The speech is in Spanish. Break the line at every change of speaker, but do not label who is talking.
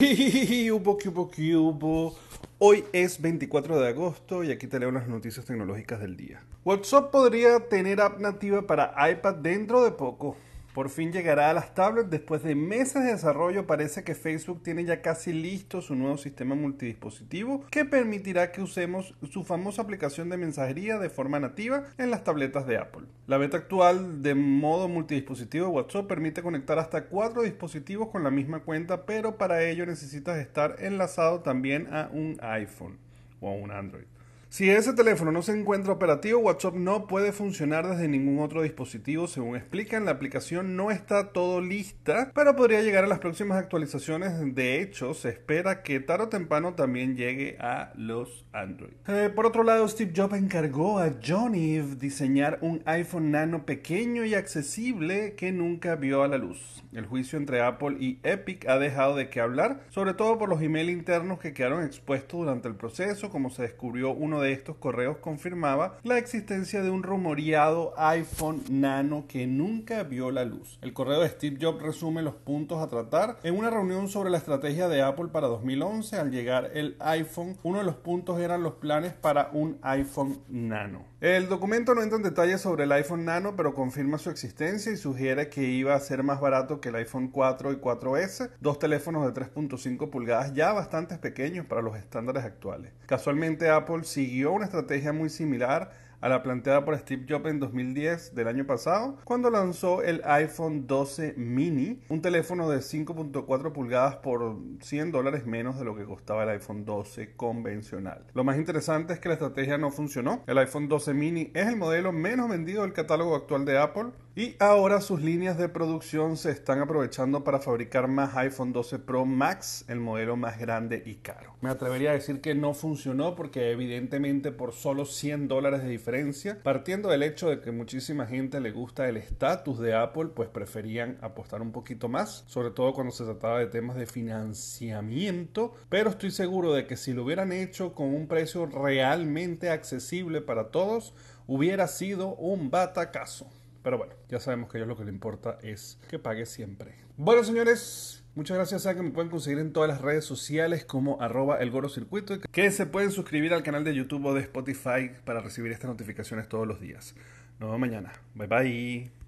Hubo, hubo, hubo. Hoy es 24 de agosto y aquí te leo las noticias tecnológicas del día. WhatsApp podría tener app nativa para iPad dentro de poco. Por fin llegará a las tablets. Después de meses de desarrollo, parece que Facebook tiene ya casi listo su nuevo sistema multidispositivo que permitirá que usemos su famosa aplicación de mensajería de forma nativa en las tabletas de Apple. La beta actual de modo multidispositivo de WhatsApp permite conectar hasta cuatro dispositivos con la misma cuenta, pero para ello necesitas estar enlazado también a un iPhone o a un Android. Si ese teléfono no se encuentra operativo, WhatsApp no puede funcionar desde ningún otro dispositivo, según explican. La aplicación no está todo lista, pero podría llegar a las próximas actualizaciones. De hecho, se espera que tarde o temprano también llegue a los Android. Eh, por otro lado, Steve Jobs encargó a John Eve diseñar un iPhone nano pequeño y accesible que nunca vio a la luz. El juicio entre Apple y Epic ha dejado de qué hablar, sobre todo por los emails internos que quedaron expuestos durante el proceso, como se descubrió uno de estos correos confirmaba la existencia de un rumoreado iPhone Nano que nunca vio la luz. El correo de Steve Jobs resume los puntos a tratar en una reunión sobre la estrategia de Apple para 2011. Al llegar el iPhone, uno de los puntos eran los planes para un iPhone Nano. El documento no entra en detalles sobre el iPhone Nano, pero confirma su existencia y sugiere que iba a ser más barato que el iPhone 4 y 4S, dos teléfonos de 3.5 pulgadas ya bastante pequeños para los estándares actuales. Casualmente Apple siguió una estrategia muy similar a la planteada por Steve Jobs en 2010 del año pasado, cuando lanzó el iPhone 12 mini, un teléfono de 5.4 pulgadas por 100 dólares menos de lo que costaba el iPhone 12 convencional. Lo más interesante es que la estrategia no funcionó. El iPhone 12 mini es el modelo menos vendido del catálogo actual de Apple y ahora sus líneas de producción se están aprovechando para fabricar más iPhone 12 Pro Max, el modelo más grande y caro. Me atrevería a decir que no funcionó porque evidentemente por solo 100 dólares de diferencia, partiendo del hecho de que muchísima gente le gusta el estatus de Apple, pues preferían apostar un poquito más, sobre todo cuando se trataba de temas de financiamiento, pero estoy seguro de que si lo hubieran hecho con un precio realmente accesible para todos, hubiera sido un batacazo. Pero bueno, ya sabemos que a ellos lo que le importa es que pague siempre. Bueno, señores, muchas gracias. a que me pueden conseguir en todas las redes sociales como arroba el circuito. Que se pueden suscribir al canal de YouTube o de Spotify para recibir estas notificaciones todos los días. Nos vemos mañana. Bye bye.